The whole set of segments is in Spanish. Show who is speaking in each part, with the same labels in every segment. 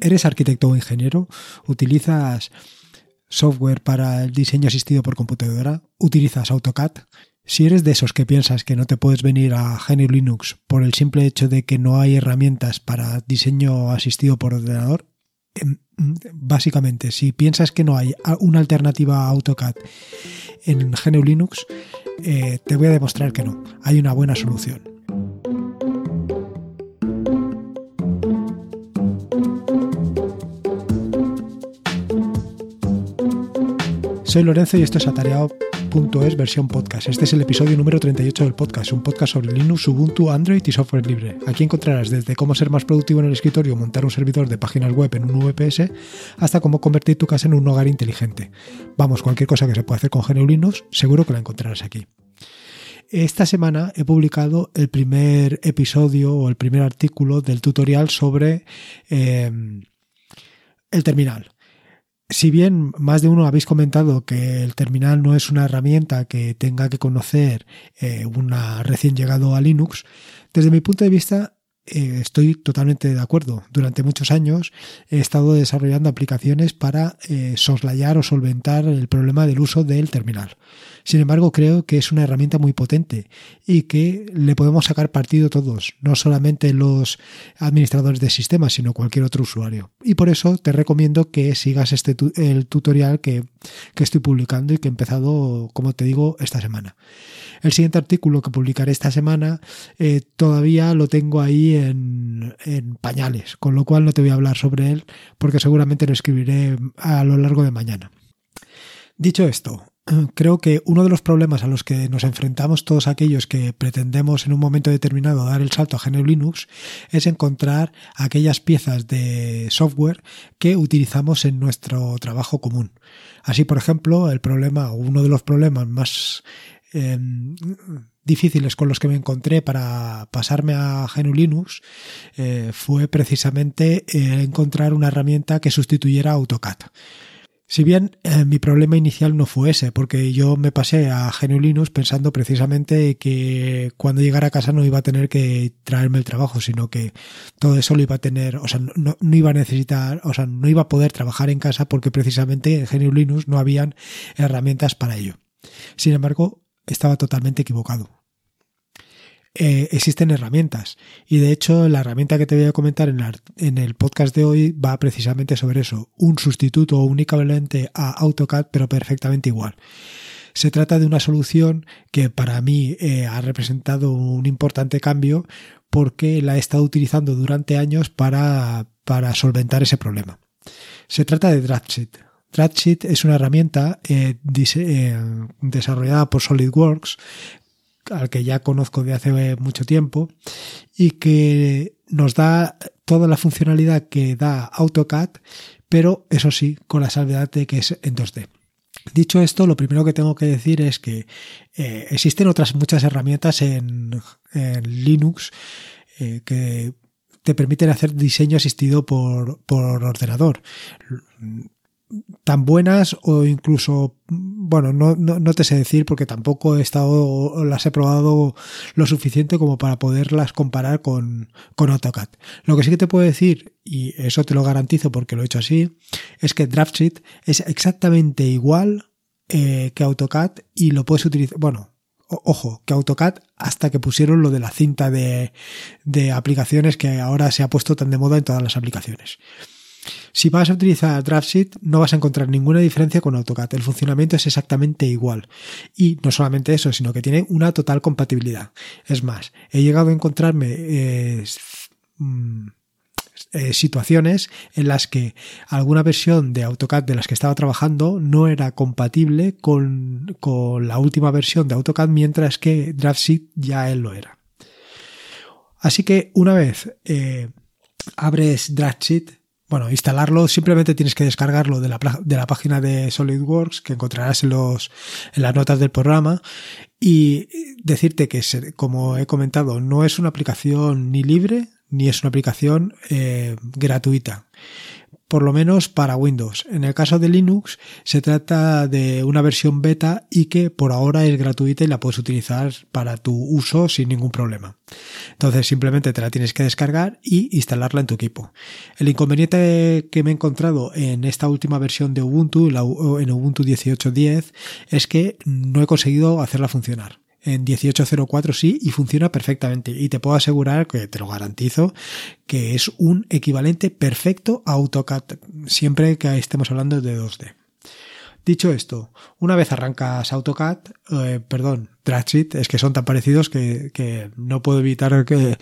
Speaker 1: ¿Eres arquitecto o ingeniero? ¿Utilizas software para el diseño asistido por computadora? ¿Utilizas AutoCAD? Si eres de esos que piensas que no te puedes venir a GNU Linux por el simple hecho de que no hay herramientas para diseño asistido por ordenador, em, básicamente, si piensas que no hay una alternativa a AutoCAD en GNU Linux, eh, te voy a demostrar que no. Hay una buena solución. Soy Lorenzo y esto es Atareado.es versión podcast. Este es el episodio número 38 del podcast, un podcast sobre Linux, Ubuntu, Android y software libre. Aquí encontrarás desde cómo ser más productivo en el escritorio, montar un servidor de páginas web en un VPS, hasta cómo convertir tu casa en un hogar inteligente. Vamos, cualquier cosa que se pueda hacer con GNU Linux, seguro que la encontrarás aquí. Esta semana he publicado el primer episodio o el primer artículo del tutorial sobre eh, el terminal si bien más de uno habéis comentado que el terminal no es una herramienta que tenga que conocer eh, una recién llegado a Linux, desde mi punto de vista eh, estoy totalmente de acuerdo. Durante muchos años he estado desarrollando aplicaciones para eh, soslayar o solventar el problema del uso del terminal. Sin embargo, creo que es una herramienta muy potente y que le podemos sacar partido todos, no solamente los administradores de sistemas, sino cualquier otro usuario. Y por eso te recomiendo que sigas este el tutorial que, estoy publicando y que he empezado, como te digo, esta semana. El siguiente artículo que publicaré esta semana eh, todavía lo tengo ahí en, pañales, con lo cual no te voy a hablar sobre él porque seguramente lo escribiré a lo largo de mañana. Dicho esto, creo que uno de los problemas a los que nos enfrentamos todos aquellos que pretendemos en un momento determinado dar el salto a GNU Linux es encontrar aquellas piezas de software que utilizamos en nuestro trabajo común. Así, por ejemplo, el problema o uno de los problemas más em, difíciles con los que me encontré para pasarme a GNU Linux eh, fue precisamente eh, encontrar una herramienta que sustituyera AutoCAD. Si bien eh, mi problema inicial no fue ese, porque yo me pasé a GNU Linux pensando precisamente que cuando llegara a casa no iba a tener que traerme el trabajo, sino que todo eso lo iba a tener, o sea, no, iba a necesitar, o sea, no iba a poder trabajar en casa porque precisamente en GNU Linux no habían herramientas para ello. Sin embargo, estaba totalmente equivocado. Eh, existen herramientas. Y de hecho, la herramienta que te voy a comentar en, el podcast de hoy va precisamente sobre eso. Un sustituto o un equivalente a AutoCAD, pero perfectamente igual. Se trata de una solución que para mí eh, ha representado un importante cambio porque la he estado utilizando durante años para, para solventar ese problema. Se trata de DraftSheet. DraftSheet es una herramienta eh, desarrollada por SolidWorks al que ya conozco de hace mucho tiempo y que nos da toda la funcionalidad que da AutoCAD, pero eso sí, con la salvedad de que es en 2D. Dicho esto, lo primero que tengo que decir es que eh, existen otras muchas herramientas en, Linux eh, que te permiten hacer diseño asistido por, por ordenador tan buenas o incluso, bueno, no, no, te sé decir porque tampoco he estado, las he probado lo suficiente como para poderlas comparar con, con AutoCAD. Lo que sí que te puedo decir, y eso te lo garantizo porque lo he hecho así, es que DraftSheet es exactamente igual eh, que AutoCAD y lo puedes utilizar, bueno, ojo, que AutoCAD hasta que pusieron lo de la cinta de, de aplicaciones que ahora se ha puesto tan de moda en todas las aplicaciones. Si vas a utilizar DraftSheet no vas a encontrar ninguna diferencia con AutoCAD. El funcionamiento es exactamente igual. Y no solamente eso, sino que tiene una total compatibilidad. Es más, he llegado a encontrarme eh, mm, eh, situaciones en las que alguna versión de AutoCAD de las que estaba trabajando no era compatible con, la última versión de AutoCAD, mientras que DraftSheet ya él lo era. Así que una vez eh, abres DraftSheet, bueno, instalarlo, simplemente tienes que descargarlo de la, de la página de SolidWorks que encontrarás en, los, en las notas del programa y decirte que, como he comentado, no es una aplicación ni libre ni es una aplicación eh, gratuita por lo menos para Windows. En el caso de Linux se trata de una versión beta y que por ahora es gratuita y la puedes utilizar para tu uso sin ningún problema. Entonces simplemente te la tienes que descargar y instalarla en tu equipo. El inconveniente que me he encontrado en esta última versión de Ubuntu, en Ubuntu 18.10, es que no he conseguido hacerla funcionar en 1804 sí y funciona perfectamente y te puedo asegurar que te lo garantizo que es un equivalente perfecto a AutoCAD siempre que estemos hablando de 2D. Dicho esto, una vez arrancas AutoCAD, eh, perdón, Dragsuit, es que son tan parecidos que, no puedo evitar que,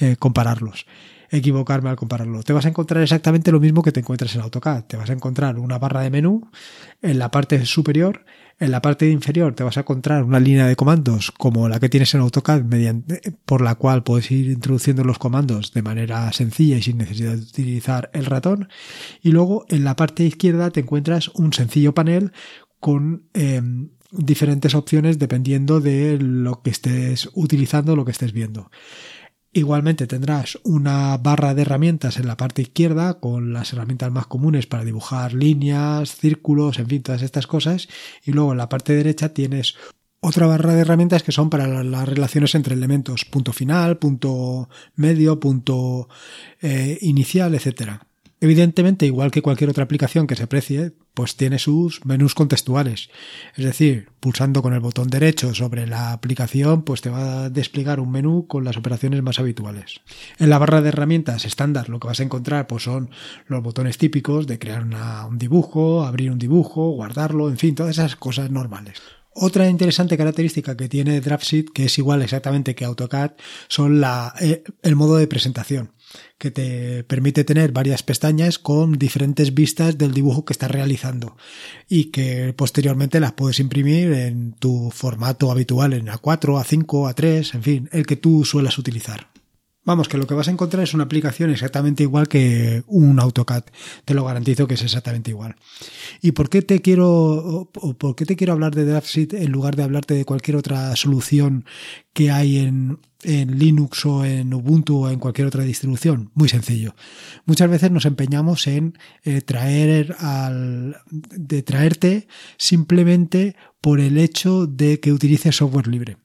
Speaker 1: eh, compararlos equivocarme al compararlo. Te vas a encontrar exactamente lo mismo que te encuentras en AutoCAD. Te vas a encontrar una barra de menú en la parte superior en la parte inferior te vas a encontrar una línea de comandos como la que tienes en AutoCAD, mediante, por la cual puedes ir introduciendo los comandos de manera sencilla y sin necesidad de utilizar el ratón. Y luego en la parte izquierda te encuentras un sencillo panel con em, diferentes opciones dependiendo de lo que estés utilizando, lo que estés viendo. Igualmente tendrás una barra de herramientas en la parte izquierda con las herramientas más comunes para dibujar líneas, círculos, en fin, todas estas cosas. Y luego en la parte derecha tienes otra barra de herramientas que son para las relaciones entre elementos, punto final, punto medio, punto eh, inicial, etcétera. Evidentemente, igual que cualquier otra aplicación que se precie, pues tiene sus menús contextuales. Es decir, pulsando con el botón derecho sobre la aplicación, pues te va a desplegar un menú con las operaciones más habituales. En la barra de herramientas estándar lo que vas a encontrar pues son los botones típicos de crear un dibujo, abrir un dibujo, guardarlo, en fin, todas esas cosas normales. Otra interesante característica que tiene DraftSheet, que es igual exactamente que AutoCAD, son la, eh, el modo de presentación que te permite tener varias pestañas con diferentes vistas del dibujo que estás realizando y que posteriormente las puedes imprimir en tu formato habitual en A4, A5, A3, en fin, el que tú suelas utilizar. Vamos, que lo que vas a encontrar es una aplicación exactamente igual que un AutoCAD. Te lo garantizo que es exactamente igual. ¿Y por qué te quiero, por qué te quiero hablar de DraftSheet en lugar de hablarte de cualquier otra solución que hay en, en Linux o en Ubuntu o en cualquier otra distribución? Muy sencillo. Muchas veces nos empeñamos en eh, traer al, de traerte simplemente por el hecho de que utilices software libre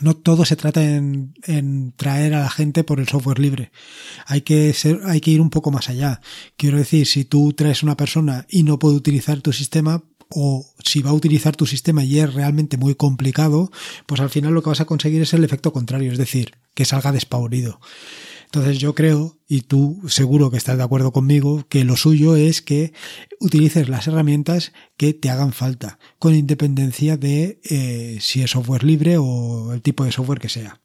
Speaker 1: no todo se trata en, traer a la gente por el software libre. Hay que ser, hay que ir un poco más allá. Quiero decir, si tú traes una persona y no puede utilizar tu sistema, o si va a utilizar tu sistema y es realmente muy complicado, pues al final lo que vas a conseguir es el efecto contrario, es decir, que salga despavorido. Entonces yo creo, y tú seguro que estás de acuerdo conmigo, que lo suyo es que utilices las herramientas que te hagan falta, con independencia de eh, si es software libre o el tipo de software que sea.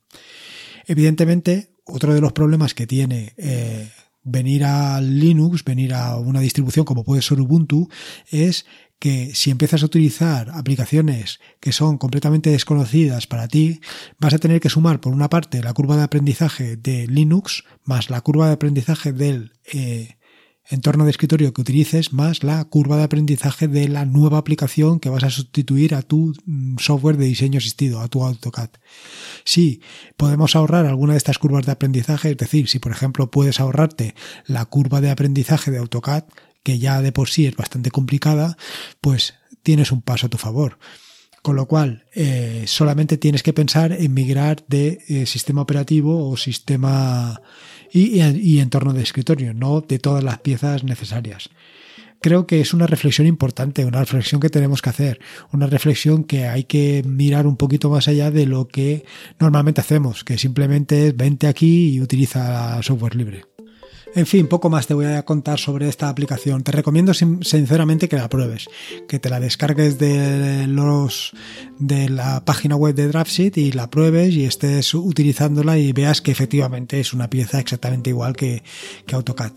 Speaker 1: Evidentemente, otro de los problemas que tiene eh, venir a Linux, venir a una distribución como puede ser Ubuntu, es que si empiezas a utilizar aplicaciones que son completamente desconocidas para ti, vas a tener que sumar por una parte la curva de aprendizaje de Linux más la curva de aprendizaje del eh, entorno de escritorio que utilices más la curva de aprendizaje de la nueva aplicación que vas a sustituir a tu mm, software de diseño asistido, a tu AutoCAD. Si podemos ahorrar alguna de estas curvas de aprendizaje, es decir, si por ejemplo puedes ahorrarte la curva de aprendizaje de AutoCAD, que ya de por sí es bastante complicada, pues tienes un paso a tu favor. Con lo cual, eh, solamente tienes que pensar en migrar de eh, sistema operativo o sistema y, y, entorno de escritorio, no de todas las piezas necesarias. Creo que es una reflexión importante, una reflexión que tenemos que hacer, una reflexión que hay que mirar un poquito más allá de lo que normalmente hacemos, que simplemente es vente aquí y utiliza software libre. En fin, poco más te voy a contar sobre esta aplicación. Te recomiendo sinceramente que la pruebes, que te la descargues de los de la página web de DraftSheet y la pruebes y estés utilizándola y veas que efectivamente es una pieza exactamente igual que, que AutoCAD.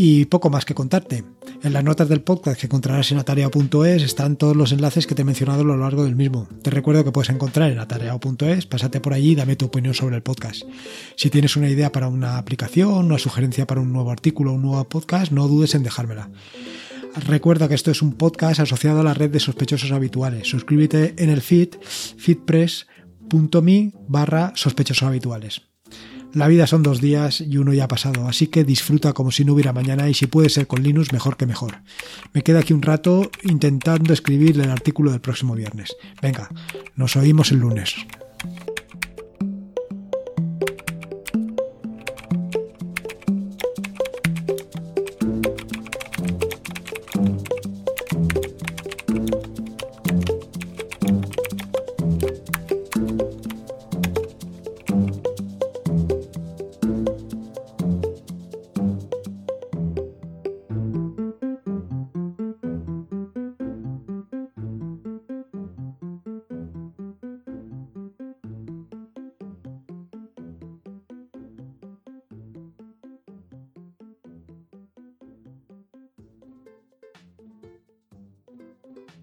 Speaker 1: Y poco más que contarte. En las notas del podcast que encontrarás en atareado.es están todos los enlaces que te he mencionado a lo largo del mismo. Te recuerdo que puedes encontrar en atareado.es, pásate por allí y dame tu opinión sobre el podcast. Si tienes una idea para una aplicación, una sugerencia para un nuevo artículo o un nuevo podcast, no dudes en dejármela. Recuerda que esto es un podcast asociado a la red de sospechosos habituales. Suscríbete en el feed feedpress.me barra sospechosos habituales. La vida son dos días y uno ya ha pasado, así que disfruta como si no hubiera mañana y si puede ser con Linux, mejor que mejor. Me quedo aquí un rato intentando escribir el artículo del próximo viernes. Venga, nos oímos el lunes.